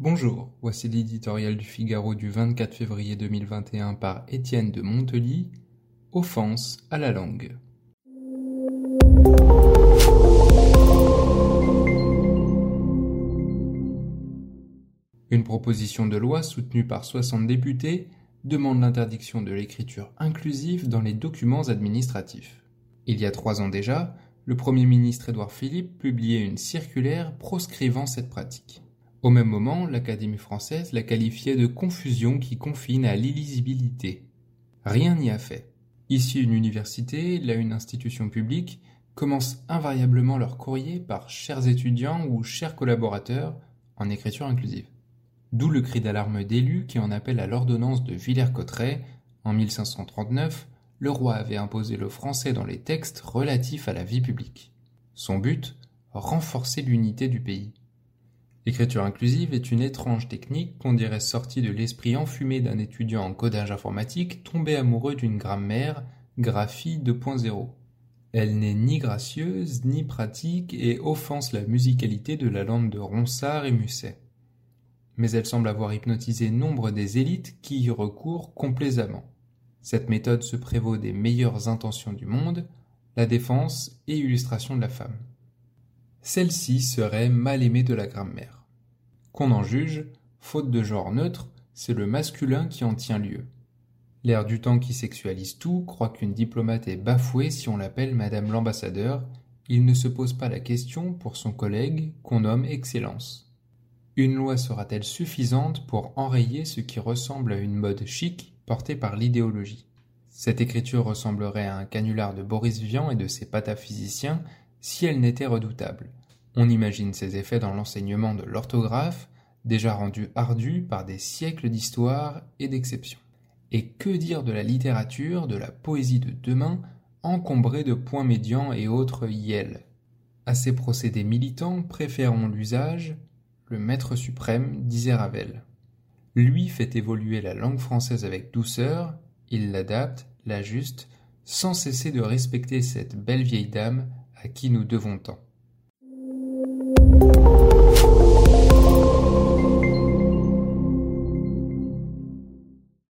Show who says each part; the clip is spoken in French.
Speaker 1: Bonjour, voici l'éditorial du Figaro du 24 février 2021 par Étienne de Montely. Offense à la langue. Une proposition de loi soutenue par 60 députés demande l'interdiction de l'écriture inclusive dans les documents administratifs. Il y a trois ans déjà, le Premier ministre Édouard Philippe publiait une circulaire proscrivant cette pratique. Au même moment, l'Académie française la qualifiait de confusion qui confine à l'illisibilité. Rien n'y a fait. Ici une université, là une institution publique, commencent invariablement leur courrier par chers étudiants ou chers collaborateurs en écriture inclusive. D'où le cri d'alarme d'élus qui en appelle à l'ordonnance de Villers-Cotterêts. En 1539, le roi avait imposé le français dans les textes relatifs à la vie publique. Son but Renforcer l'unité du pays. L'écriture inclusive est une étrange technique qu'on dirait sortie de l'esprit enfumé d'un étudiant en codage informatique tombé amoureux d'une grammaire, graphie 2.0. Elle n'est ni gracieuse, ni pratique et offense la musicalité de la langue de Ronsard et Musset mais elle semble avoir hypnotisé nombre des élites qui y recourent complaisamment. Cette méthode se prévaut des meilleures intentions du monde, la défense et illustration de la femme. Celle-ci serait mal aimée de la grammaire. Qu'on en juge, faute de genre neutre, c'est le masculin qui en tient lieu. L'air du temps qui sexualise tout croit qu'une diplomate est bafouée si on l'appelle Madame l'ambassadeur, il ne se pose pas la question pour son collègue qu'on nomme Excellence. Une loi sera-t-elle suffisante pour enrayer ce qui ressemble à une mode chic portée par l'idéologie? Cette écriture ressemblerait à un canular de Boris Vian et de ses pataphysiciens si elle n'était redoutable. On imagine ses effets dans l'enseignement de l'orthographe, déjà rendu ardu par des siècles d'histoire et d'exceptions. Et que dire de la littérature, de la poésie de demain, encombrée de points médians et autres yel À ces procédés militants, préférons l'usage, le maître suprême, disait Ravel. Lui fait évoluer la langue française avec douceur, il l'adapte, l'ajuste, sans cesser de respecter cette belle vieille dame à qui nous devons tant. Thank you.